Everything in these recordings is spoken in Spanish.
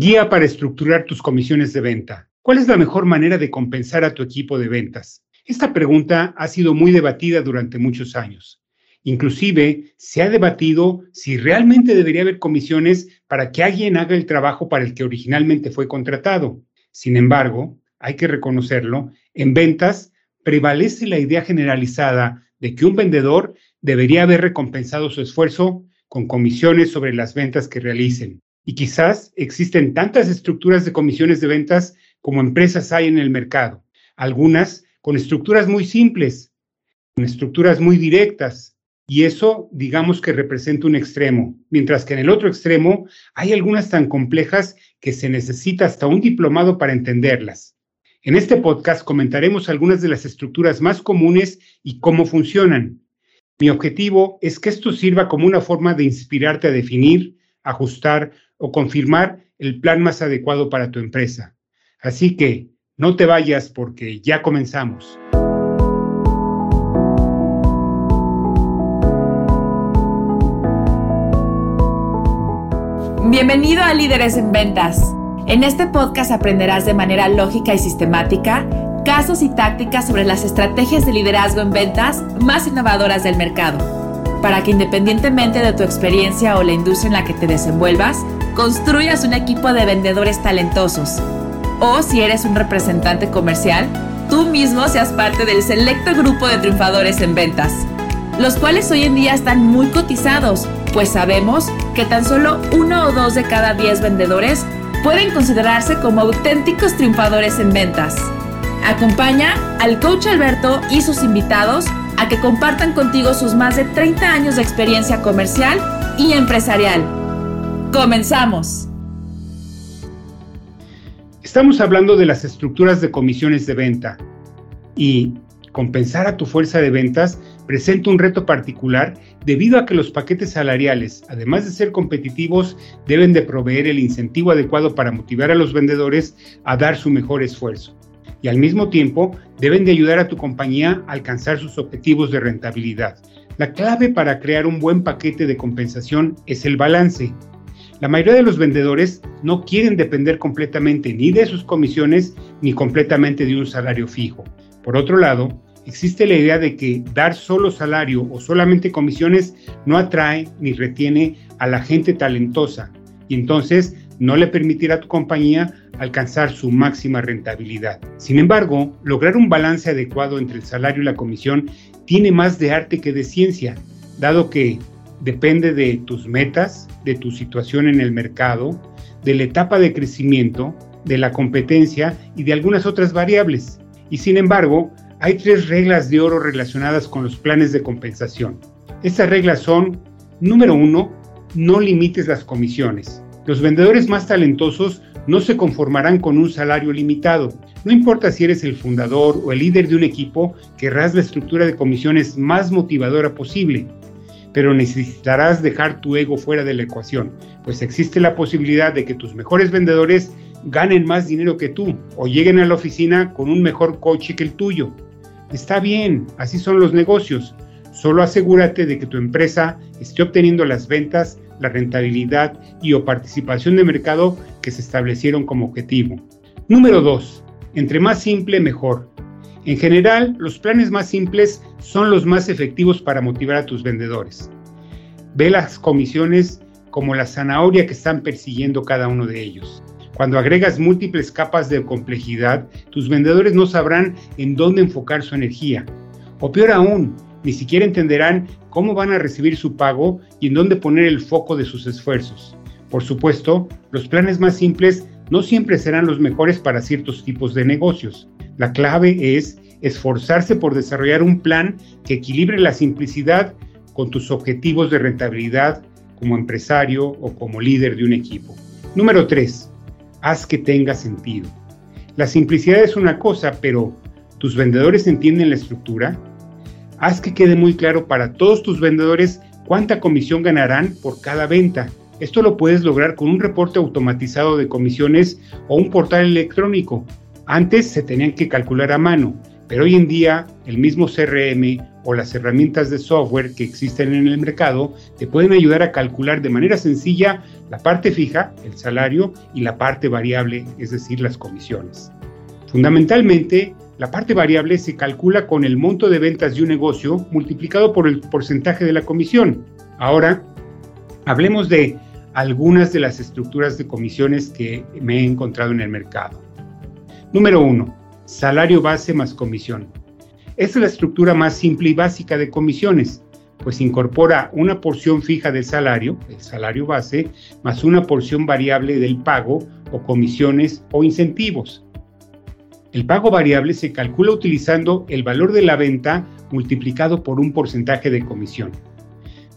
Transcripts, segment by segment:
Guía para estructurar tus comisiones de venta. ¿Cuál es la mejor manera de compensar a tu equipo de ventas? Esta pregunta ha sido muy debatida durante muchos años. Inclusive se ha debatido si realmente debería haber comisiones para que alguien haga el trabajo para el que originalmente fue contratado. Sin embargo, hay que reconocerlo, en ventas prevalece la idea generalizada de que un vendedor debería haber recompensado su esfuerzo con comisiones sobre las ventas que realicen. Y quizás existen tantas estructuras de comisiones de ventas como empresas hay en el mercado. Algunas con estructuras muy simples, con estructuras muy directas. Y eso, digamos que representa un extremo, mientras que en el otro extremo hay algunas tan complejas que se necesita hasta un diplomado para entenderlas. En este podcast comentaremos algunas de las estructuras más comunes y cómo funcionan. Mi objetivo es que esto sirva como una forma de inspirarte a definir, ajustar o confirmar el plan más adecuado para tu empresa. Así que no te vayas porque ya comenzamos. Bienvenido a Líderes en Ventas. En este podcast aprenderás de manera lógica y sistemática casos y tácticas sobre las estrategias de liderazgo en ventas más innovadoras del mercado, para que independientemente de tu experiencia o la industria en la que te desenvuelvas, construyas un equipo de vendedores talentosos. O si eres un representante comercial, tú mismo seas parte del selecto grupo de triunfadores en ventas, los cuales hoy en día están muy cotizados, pues sabemos que tan solo uno o dos de cada diez vendedores pueden considerarse como auténticos triunfadores en ventas. Acompaña al coach Alberto y sus invitados a que compartan contigo sus más de 30 años de experiencia comercial y empresarial Comenzamos. Estamos hablando de las estructuras de comisiones de venta y compensar a tu fuerza de ventas presenta un reto particular debido a que los paquetes salariales, además de ser competitivos, deben de proveer el incentivo adecuado para motivar a los vendedores a dar su mejor esfuerzo. Y al mismo tiempo deben de ayudar a tu compañía a alcanzar sus objetivos de rentabilidad. La clave para crear un buen paquete de compensación es el balance. La mayoría de los vendedores no quieren depender completamente ni de sus comisiones ni completamente de un salario fijo. Por otro lado, existe la idea de que dar solo salario o solamente comisiones no atrae ni retiene a la gente talentosa y entonces no le permitirá a tu compañía alcanzar su máxima rentabilidad. Sin embargo, lograr un balance adecuado entre el salario y la comisión tiene más de arte que de ciencia, dado que depende de tus metas, de tu situación en el mercado, de la etapa de crecimiento, de la competencia y de algunas otras variables. Y sin embargo, hay tres reglas de oro relacionadas con los planes de compensación. Estas reglas son, número uno, no limites las comisiones. Los vendedores más talentosos no se conformarán con un salario limitado. No importa si eres el fundador o el líder de un equipo, querrás la estructura de comisiones más motivadora posible pero necesitarás dejar tu ego fuera de la ecuación, pues existe la posibilidad de que tus mejores vendedores ganen más dinero que tú o lleguen a la oficina con un mejor coche que el tuyo. Está bien, así son los negocios. Solo asegúrate de que tu empresa esté obteniendo las ventas, la rentabilidad y o participación de mercado que se establecieron como objetivo. Número 2. Entre más simple, mejor. En general, los planes más simples son los más efectivos para motivar a tus vendedores. Ve las comisiones como la zanahoria que están persiguiendo cada uno de ellos. Cuando agregas múltiples capas de complejidad, tus vendedores no sabrán en dónde enfocar su energía. O peor aún, ni siquiera entenderán cómo van a recibir su pago y en dónde poner el foco de sus esfuerzos. Por supuesto, los planes más simples no siempre serán los mejores para ciertos tipos de negocios. La clave es esforzarse por desarrollar un plan que equilibre la simplicidad con tus objetivos de rentabilidad como empresario o como líder de un equipo. Número 3. Haz que tenga sentido. La simplicidad es una cosa, pero ¿tus vendedores entienden la estructura? Haz que quede muy claro para todos tus vendedores cuánta comisión ganarán por cada venta. Esto lo puedes lograr con un reporte automatizado de comisiones o un portal electrónico antes se tenían que calcular a mano pero hoy en día el mismo CRM o las herramientas de software que existen en el mercado te pueden ayudar a calcular de manera sencilla la parte fija, el salario, y la parte variable, es decir, las comisiones. Fundamentalmente, la parte variable se calcula con el monto de ventas de un negocio multiplicado por el porcentaje de la comisión. Ahora, hablemos de algunas de las estructuras de comisiones que me he encontrado en el mercado. Número 1. Salario base más comisión. Esta es la estructura más simple y básica de comisiones, pues incorpora una porción fija del salario, el salario base, más una porción variable del pago o comisiones o incentivos. El pago variable se calcula utilizando el valor de la venta multiplicado por un porcentaje de comisión.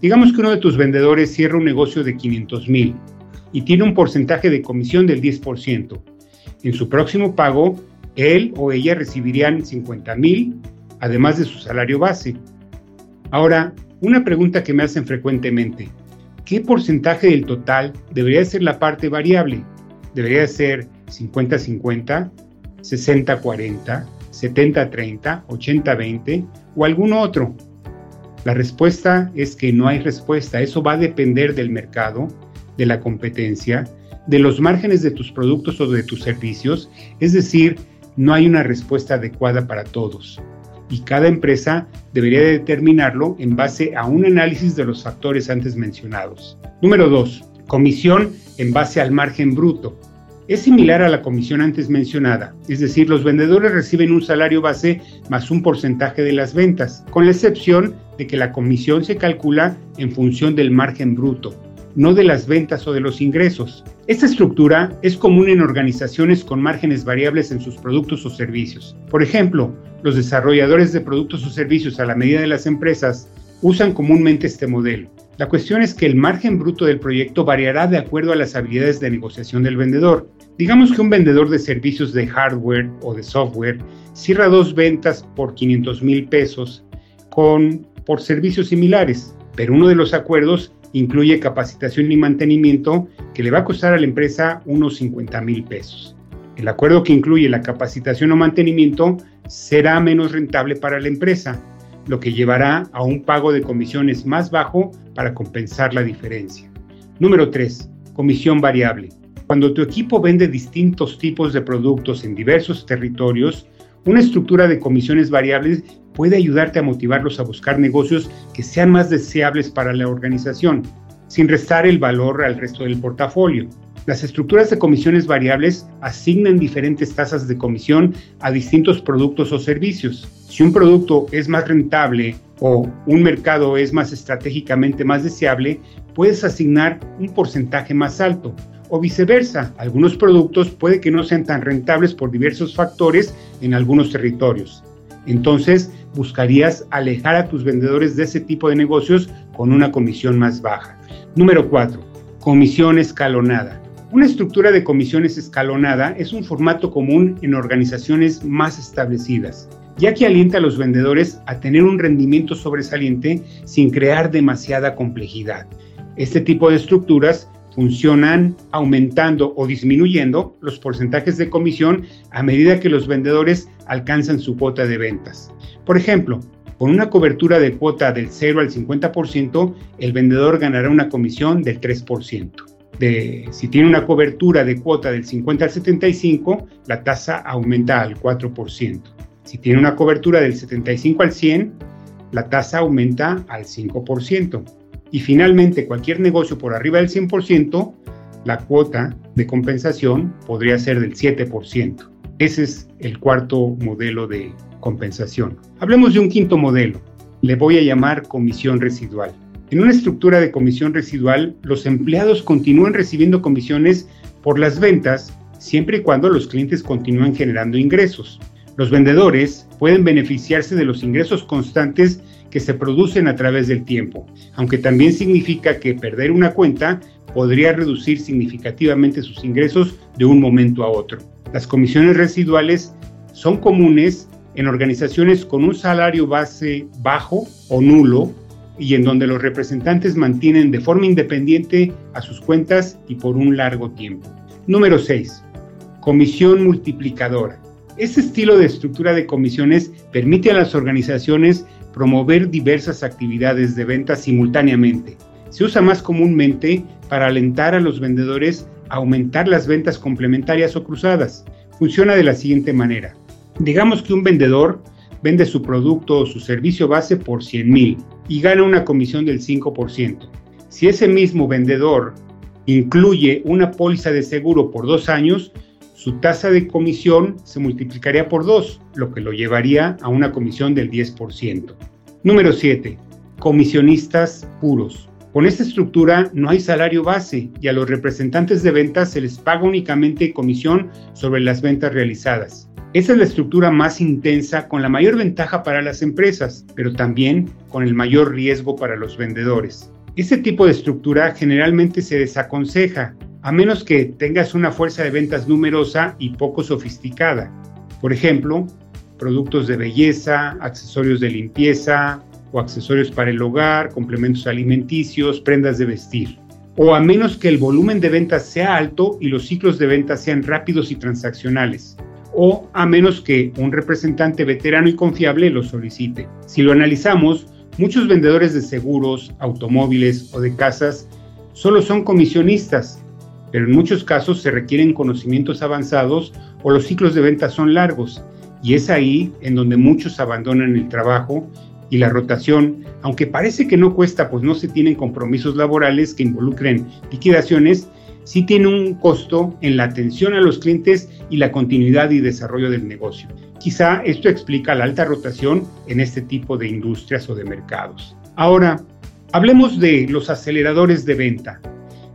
Digamos que uno de tus vendedores cierra un negocio de 500 mil y tiene un porcentaje de comisión del 10%. En su próximo pago, él o ella recibirían 50 mil, además de su salario base. Ahora, una pregunta que me hacen frecuentemente, ¿qué porcentaje del total debería ser la parte variable? ¿Debería ser 50-50? 60-40, 70-30, 80-20 o algún otro? La respuesta es que no hay respuesta. Eso va a depender del mercado, de la competencia, de los márgenes de tus productos o de tus servicios. Es decir, no hay una respuesta adecuada para todos. Y cada empresa debería determinarlo en base a un análisis de los factores antes mencionados. Número 2. Comisión en base al margen bruto es similar a la comisión antes mencionada, es decir, los vendedores reciben un salario base más un porcentaje de las ventas, con la excepción de que la comisión se calcula en función del margen bruto, no de las ventas o de los ingresos. Esta estructura es común en organizaciones con márgenes variables en sus productos o servicios. Por ejemplo, los desarrolladores de productos o servicios a la medida de las empresas usan comúnmente este modelo. La cuestión es que el margen bruto del proyecto variará de acuerdo a las habilidades de negociación del vendedor. Digamos que un vendedor de servicios de hardware o de software cierra dos ventas por 500 mil pesos con, por servicios similares, pero uno de los acuerdos incluye capacitación y mantenimiento que le va a costar a la empresa unos 50 mil pesos. El acuerdo que incluye la capacitación o mantenimiento será menos rentable para la empresa, lo que llevará a un pago de comisiones más bajo para compensar la diferencia. Número 3. Comisión variable. Cuando tu equipo vende distintos tipos de productos en diversos territorios, una estructura de comisiones variables puede ayudarte a motivarlos a buscar negocios que sean más deseables para la organización, sin restar el valor al resto del portafolio. Las estructuras de comisiones variables asignan diferentes tasas de comisión a distintos productos o servicios. Si un producto es más rentable o un mercado es más estratégicamente más deseable, puedes asignar un porcentaje más alto. O viceversa, algunos productos puede que no sean tan rentables por diversos factores en algunos territorios. Entonces, buscarías alejar a tus vendedores de ese tipo de negocios con una comisión más baja. Número 4. Comisión escalonada. Una estructura de comisiones escalonada es un formato común en organizaciones más establecidas, ya que alienta a los vendedores a tener un rendimiento sobresaliente sin crear demasiada complejidad. Este tipo de estructuras funcionan aumentando o disminuyendo los porcentajes de comisión a medida que los vendedores alcanzan su cuota de ventas. Por ejemplo, con una cobertura de cuota del 0 al 50%, el vendedor ganará una comisión del 3% si tiene una cobertura de cuota del 50 al 75, la tasa aumenta al 4%. Si tiene una cobertura del 75 al 100, la tasa aumenta al 5%. Y finalmente, cualquier negocio por arriba del 100%, la cuota de compensación podría ser del 7%. Ese es el cuarto modelo de compensación. Hablemos de un quinto modelo. Le voy a llamar comisión residual. En una estructura de comisión residual, los empleados continúan recibiendo comisiones por las ventas siempre y cuando los clientes continúen generando ingresos. Los vendedores pueden beneficiarse de los ingresos constantes que se producen a través del tiempo, aunque también significa que perder una cuenta podría reducir significativamente sus ingresos de un momento a otro. Las comisiones residuales son comunes en organizaciones con un salario base bajo o nulo y en donde los representantes mantienen de forma independiente a sus cuentas y por un largo tiempo. Número 6. Comisión multiplicadora. Este estilo de estructura de comisiones permite a las organizaciones promover diversas actividades de venta simultáneamente. Se usa más comúnmente para alentar a los vendedores a aumentar las ventas complementarias o cruzadas. Funciona de la siguiente manera. Digamos que un vendedor vende su producto o su servicio base por 100 mil y gana una comisión del 5%. Si ese mismo vendedor incluye una póliza de seguro por dos años, su tasa de comisión se multiplicaría por dos, lo que lo llevaría a una comisión del 10%. Número 7. Comisionistas puros. Con esta estructura no hay salario base y a los representantes de ventas se les paga únicamente comisión sobre las ventas realizadas. Esa es la estructura más intensa con la mayor ventaja para las empresas, pero también con el mayor riesgo para los vendedores. Este tipo de estructura generalmente se desaconseja a menos que tengas una fuerza de ventas numerosa y poco sofisticada. Por ejemplo, productos de belleza, accesorios de limpieza o accesorios para el hogar, complementos alimenticios, prendas de vestir. O a menos que el volumen de ventas sea alto y los ciclos de ventas sean rápidos y transaccionales. O a menos que un representante veterano y confiable lo solicite. Si lo analizamos, muchos vendedores de seguros, automóviles o de casas solo son comisionistas pero en muchos casos se requieren conocimientos avanzados o los ciclos de venta son largos y es ahí en donde muchos abandonan el trabajo y la rotación, aunque parece que no cuesta pues no se tienen compromisos laborales que involucren liquidaciones, sí tiene un costo en la atención a los clientes y la continuidad y desarrollo del negocio. Quizá esto explica la alta rotación en este tipo de industrias o de mercados. Ahora, hablemos de los aceleradores de venta.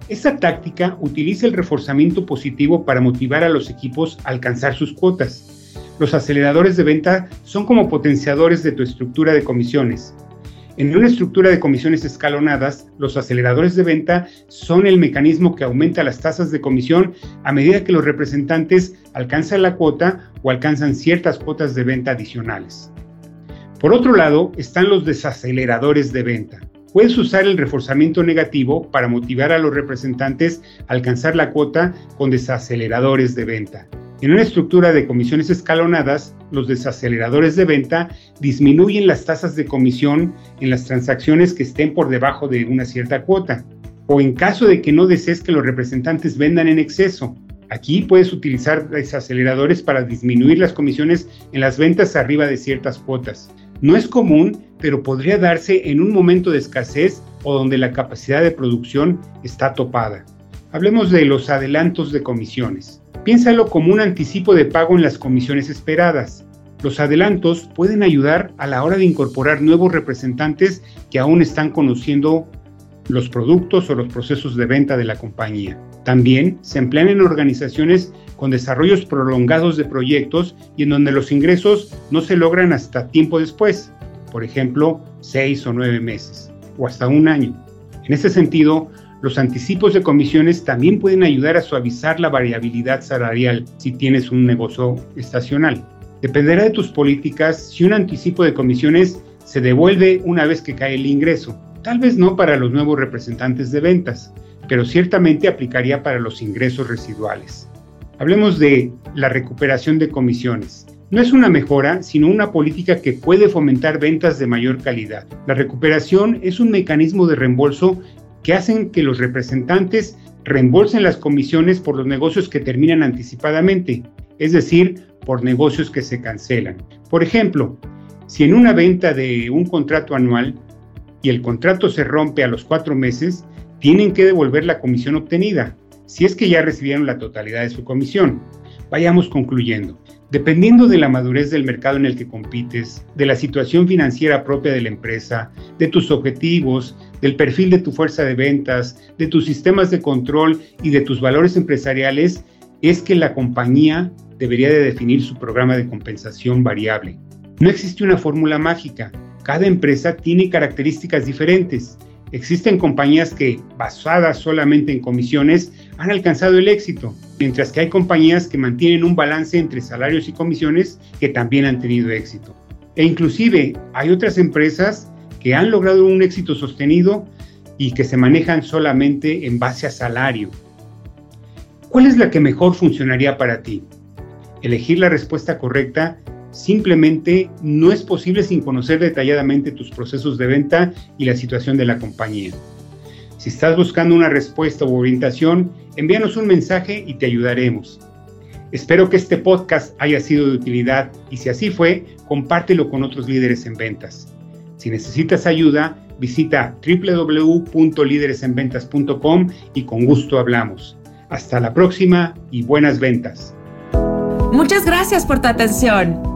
Esta táctica utiliza el reforzamiento positivo para motivar a los equipos a alcanzar sus cuotas. Los aceleradores de venta son como potenciadores de tu estructura de comisiones. En una estructura de comisiones escalonadas, los aceleradores de venta son el mecanismo que aumenta las tasas de comisión a medida que los representantes alcanzan la cuota o alcanzan ciertas cuotas de venta adicionales. Por otro lado, están los desaceleradores de venta. Puedes usar el reforzamiento negativo para motivar a los representantes a alcanzar la cuota con desaceleradores de venta. En una estructura de comisiones escalonadas, los desaceleradores de venta disminuyen las tasas de comisión en las transacciones que estén por debajo de una cierta cuota, o en caso de que no desees que los representantes vendan en exceso. Aquí puedes utilizar desaceleradores para disminuir las comisiones en las ventas arriba de ciertas cuotas. No es común, pero podría darse en un momento de escasez o donde la capacidad de producción está topada. Hablemos de los adelantos de comisiones. Piénsalo como un anticipo de pago en las comisiones esperadas. Los adelantos pueden ayudar a la hora de incorporar nuevos representantes que aún están conociendo los productos o los procesos de venta de la compañía. También se emplean en organizaciones con desarrollos prolongados de proyectos y en donde los ingresos no se logran hasta tiempo después, por ejemplo, seis o nueve meses o hasta un año. En este sentido, los anticipos de comisiones también pueden ayudar a suavizar la variabilidad salarial si tienes un negocio estacional. Dependerá de tus políticas si un anticipo de comisiones se devuelve una vez que cae el ingreso. Tal vez no para los nuevos representantes de ventas, pero ciertamente aplicaría para los ingresos residuales. Hablemos de la recuperación de comisiones. No es una mejora, sino una política que puede fomentar ventas de mayor calidad. La recuperación es un mecanismo de reembolso que hacen que los representantes reembolsen las comisiones por los negocios que terminan anticipadamente, es decir, por negocios que se cancelan. Por ejemplo, si en una venta de un contrato anual y el contrato se rompe a los cuatro meses, tienen que devolver la comisión obtenida si es que ya recibieron la totalidad de su comisión. Vayamos concluyendo. Dependiendo de la madurez del mercado en el que compites, de la situación financiera propia de la empresa, de tus objetivos, del perfil de tu fuerza de ventas, de tus sistemas de control y de tus valores empresariales, es que la compañía debería de definir su programa de compensación variable. No existe una fórmula mágica. Cada empresa tiene características diferentes Existen compañías que, basadas solamente en comisiones, han alcanzado el éxito, mientras que hay compañías que mantienen un balance entre salarios y comisiones que también han tenido éxito. E inclusive hay otras empresas que han logrado un éxito sostenido y que se manejan solamente en base a salario. ¿Cuál es la que mejor funcionaría para ti? Elegir la respuesta correcta simplemente no es posible sin conocer detalladamente tus procesos de venta y la situación de la compañía. Si estás buscando una respuesta u orientación, envíanos un mensaje y te ayudaremos. Espero que este podcast haya sido de utilidad y si así fue, compártelo con otros líderes en ventas. Si necesitas ayuda, visita www.lideresenventas.com y con gusto hablamos. Hasta la próxima y buenas ventas. Muchas gracias por tu atención.